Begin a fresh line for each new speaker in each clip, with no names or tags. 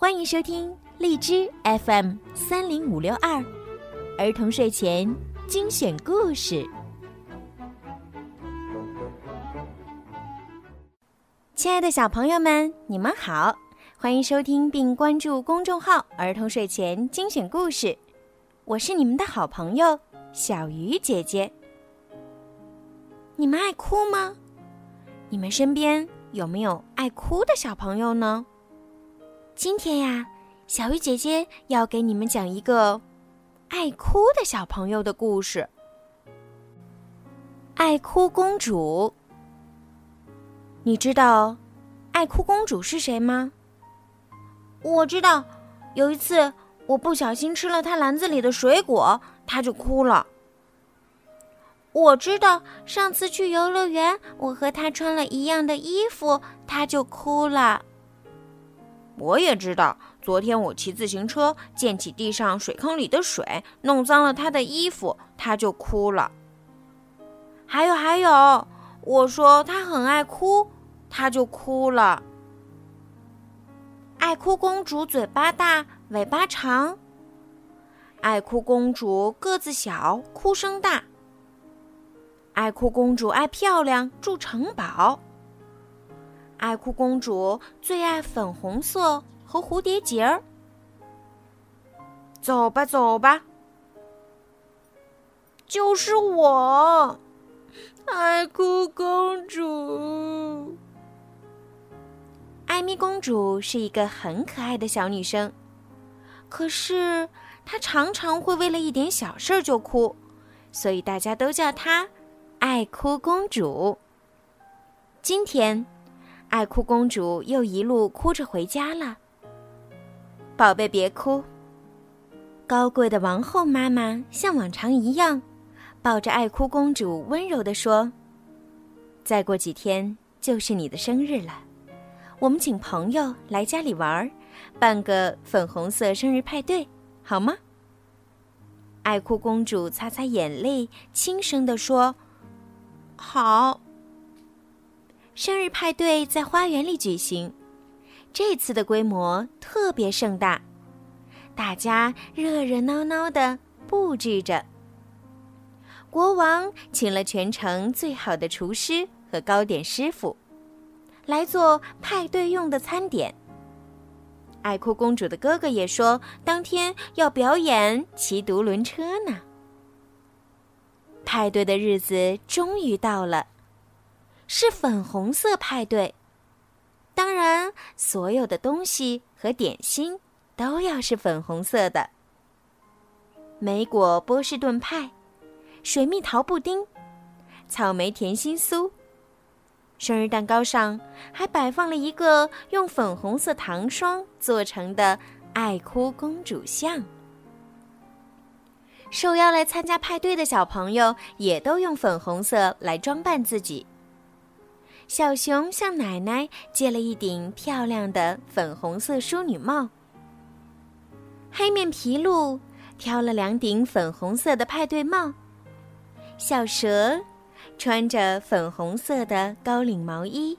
欢迎收听荔枝 FM 三零五六二儿童睡前精选故事。亲爱的小朋友们，你们好，欢迎收听并关注公众号“儿童睡前精选故事”，我是你们的好朋友小鱼姐姐。你们爱哭吗？你们身边有没有爱哭的小朋友呢？今天呀，小鱼姐姐要给你们讲一个爱哭的小朋友的故事——爱哭公主。你知道爱哭公主是谁吗？
我知道，有一次我不小心吃了她篮子里的水果，她就哭了。我知道，上次去游乐园，我和她穿了一样的衣服，她就哭了。
我也知道，昨天我骑自行车溅起地上水坑里的水，弄脏了他的衣服，他就哭了。
还有还有，我说他很爱哭，他就哭了。爱哭公主嘴巴大，尾巴长。爱哭公主个子小，哭声大。爱哭公主爱漂亮，住城堡。爱哭公主最爱粉红色和蝴蝶结儿。
走吧，走吧，
就是我，爱哭公主。
艾米公主是一个很可爱的小女生，可是她常常会为了一点小事就哭，所以大家都叫她。爱哭公主。今天，爱哭公主又一路哭着回家了。宝贝，别哭。高贵的王后妈妈像往常一样，抱着爱哭公主，温柔地说：“再过几天就是你的生日了，我们请朋友来家里玩，办个粉红色生日派对，好吗？”爱哭公主擦擦眼泪，轻声地说。
好。
生日派对在花园里举行，这次的规模特别盛大，大家热热闹闹的布置着。国王请了全城最好的厨师和糕点师傅，来做派对用的餐点。爱哭公主的哥哥也说，当天要表演骑独轮车呢。派对的日子终于到了，是粉红色派对。当然，所有的东西和点心都要是粉红色的。莓果波士顿派、水蜜桃布丁、草莓甜心酥，生日蛋糕上还摆放了一个用粉红色糖霜做成的爱哭公主像。受邀来参加派对的小朋友也都用粉红色来装扮自己。小熊向奶奶借了一顶漂亮的粉红色淑女帽。黑面皮鹿挑了两顶粉红色的派对帽。小蛇穿着粉红色的高领毛衣。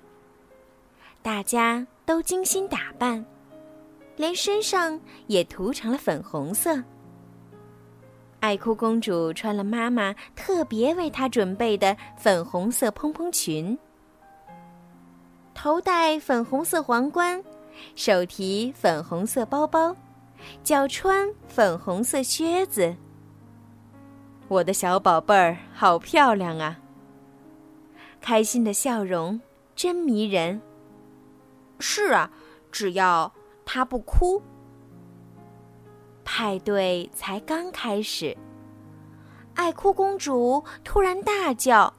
大家都精心打扮，连身上也涂成了粉红色。爱哭公主穿了妈妈特别为她准备的粉红色蓬蓬裙，头戴粉红色皇冠，手提粉红色包包，脚穿粉红色靴子。我的小宝贝儿好漂亮啊！开心的笑容真迷人。
是啊，只要她不哭。
派对才刚开始，爱哭公主突然大叫：“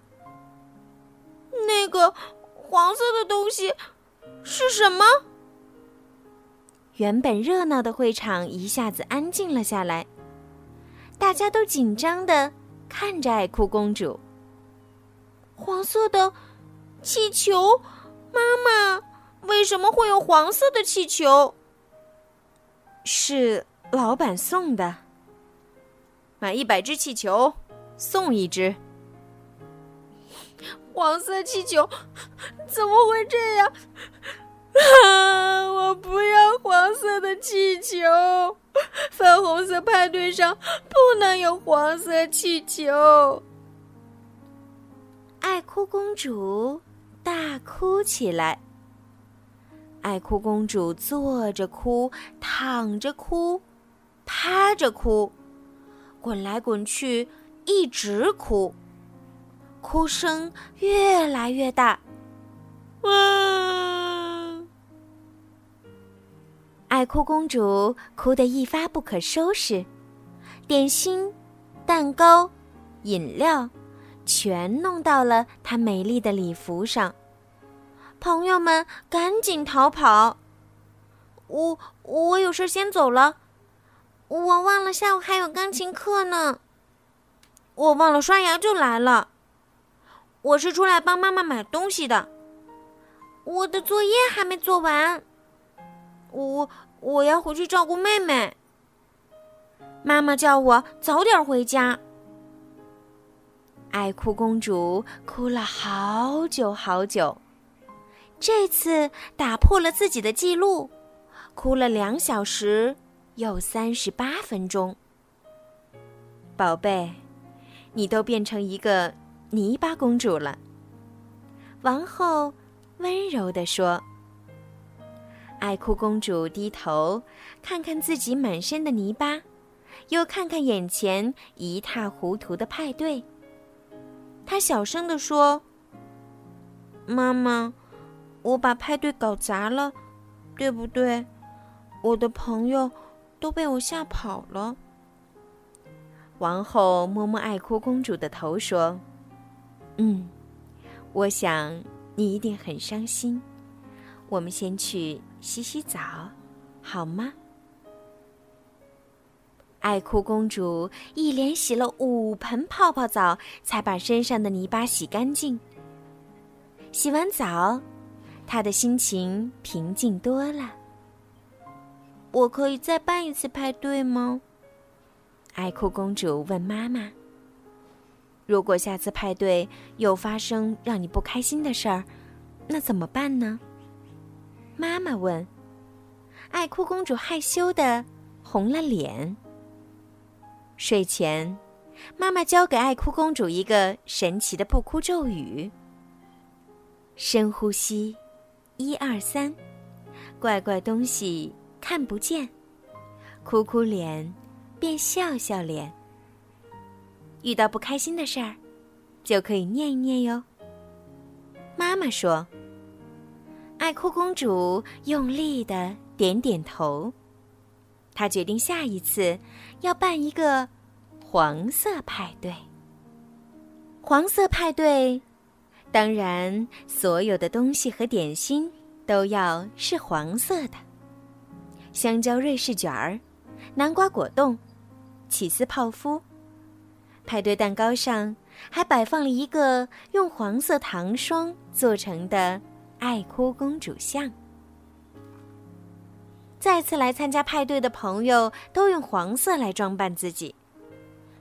那个黄色的东西是什么？”
原本热闹的会场一下子安静了下来，大家都紧张的看着爱哭公主。
黄色的气球，妈妈，为什么会有黄色的气球？
是。老板送的，买一百只气球，送一只。
黄色气球，怎么会这样？
啊！我不要黄色的气球，粉红色派对上不能有黄色气球。
爱哭公主大哭起来。爱哭公主坐着哭，躺着哭，趴着哭，滚来滚去，一直哭，哭声越来越大。哇！爱哭公主哭得一发不可收拾，点心、蛋糕、饮料，全弄到了她美丽的礼服上。朋友们赶紧逃跑！我我有事先走了，我忘了下午还有钢琴课呢。我忘了刷牙就来了。我是出来帮妈妈买东西的。我的作业还没做完。我我要回去照顾妹妹。妈妈叫我早点回家。爱哭公主哭了好久好久。这次打破了自己的记录，哭了两小时又三十八分钟。宝贝，你都变成一个泥巴公主了。王后温柔地说。爱哭公主低头看看自己满身的泥巴，又看看眼前一塌糊涂的派对。她小声地说：“妈妈。”我把派对搞砸了，对不对？我的朋友都被我吓跑了。王后摸摸爱哭公主的头，说：“嗯，我想你一定很伤心。我们先去洗洗澡，好吗？”爱哭公主一连洗了五盆泡泡澡，才把身上的泥巴洗干净。洗完澡。她的心情平静多了。我可以再办一次派对吗？爱哭公主问妈妈。如果下次派对又发生让你不开心的事儿，那怎么办呢？妈妈问。爱哭公主害羞的红了脸。睡前，妈妈教给爱哭公主一个神奇的不哭咒语：深呼吸。一二三，怪怪东西看不见，哭哭脸变笑笑脸。遇到不开心的事儿，就可以念一念哟。妈妈说：“爱哭公主用力的点点头。”她决定下一次要办一个黄色派对。黄色派对。当然，所有的东西和点心都要是黄色的。香蕉瑞士卷儿、南瓜果冻、起司泡芙。派对蛋糕上还摆放了一个用黄色糖霜做成的爱哭公主像。再次来参加派对的朋友都用黄色来装扮自己，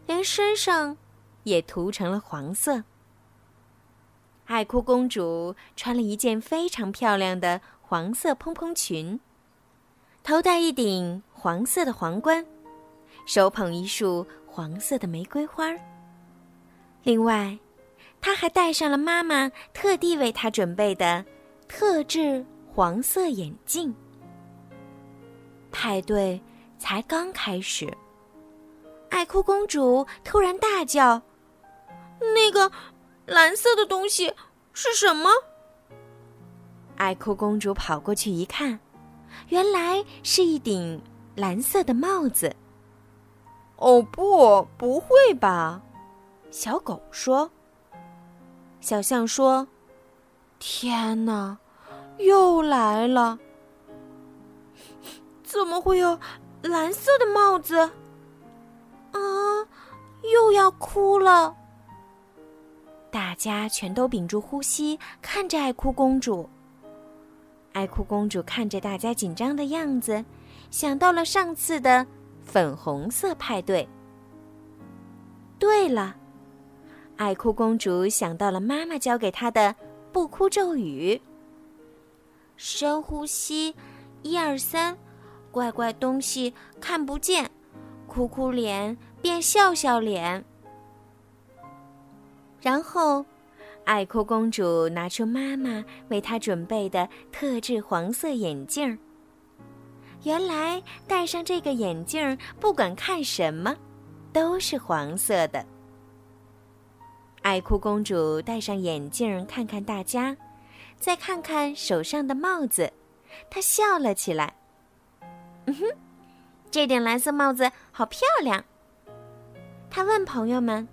连身上也涂成了黄色。爱哭公主穿了一件非常漂亮的黄色蓬蓬裙，头戴一顶黄色的皇冠，手捧一束黄色的玫瑰花。另外，她还戴上了妈妈特地为她准备的特制黄色眼镜。派对才刚开始，爱哭公主突然大叫：“那个！”蓝色的东西是什么？爱哭公主跑过去一看，原来是一顶蓝色的帽子。
哦不，不会吧？
小狗说。小象说：“天哪，又来了！怎么会有蓝色的帽子？啊，又要哭了。”大家全都屏住呼吸，看着爱哭公主。爱哭公主看着大家紧张的样子，想到了上次的粉红色派对。对了，爱哭公主想到了妈妈教给她的不哭咒语：深呼吸，一二三，怪怪东西看不见，哭哭脸变笑笑脸。
然后，爱哭公主拿出妈妈为她准备的特制黄色眼镜。原来戴上这个眼镜，不管看什么，都是黄色的。爱哭公主戴上眼镜，看看大家，再看看手上的帽子，她笑了起来。
嗯哼，这顶蓝色帽子好漂亮。她问朋友们：“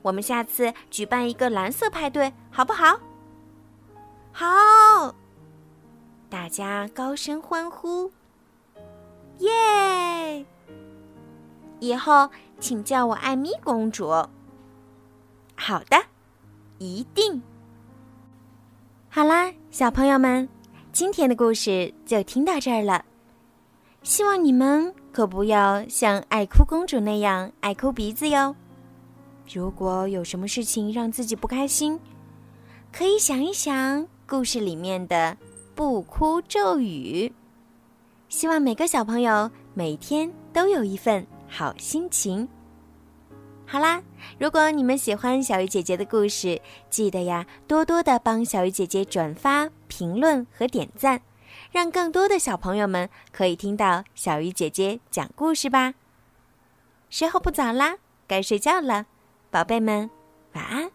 我们下次举办一个蓝色派对，好不好？”
好！大家高声欢呼。耶！
以后请叫我艾米公主。
好的，一定。好啦，小朋友们，今天的故事就听到这儿了。希望你们可不要像爱哭公主那样爱哭鼻子哟。如果有什么事情让自己不开心，可以想一想故事里面的不哭咒语。希望每个小朋友每天都有一份好心情。好啦，如果你们喜欢小鱼姐姐的故事，记得呀，多多的帮小鱼姐姐转发、评论和点赞，让更多的小朋友们可以听到小鱼姐姐讲故事吧。时候不早啦，该睡觉了，宝贝们，晚安。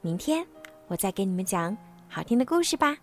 明天我再给你们讲好听的故事吧。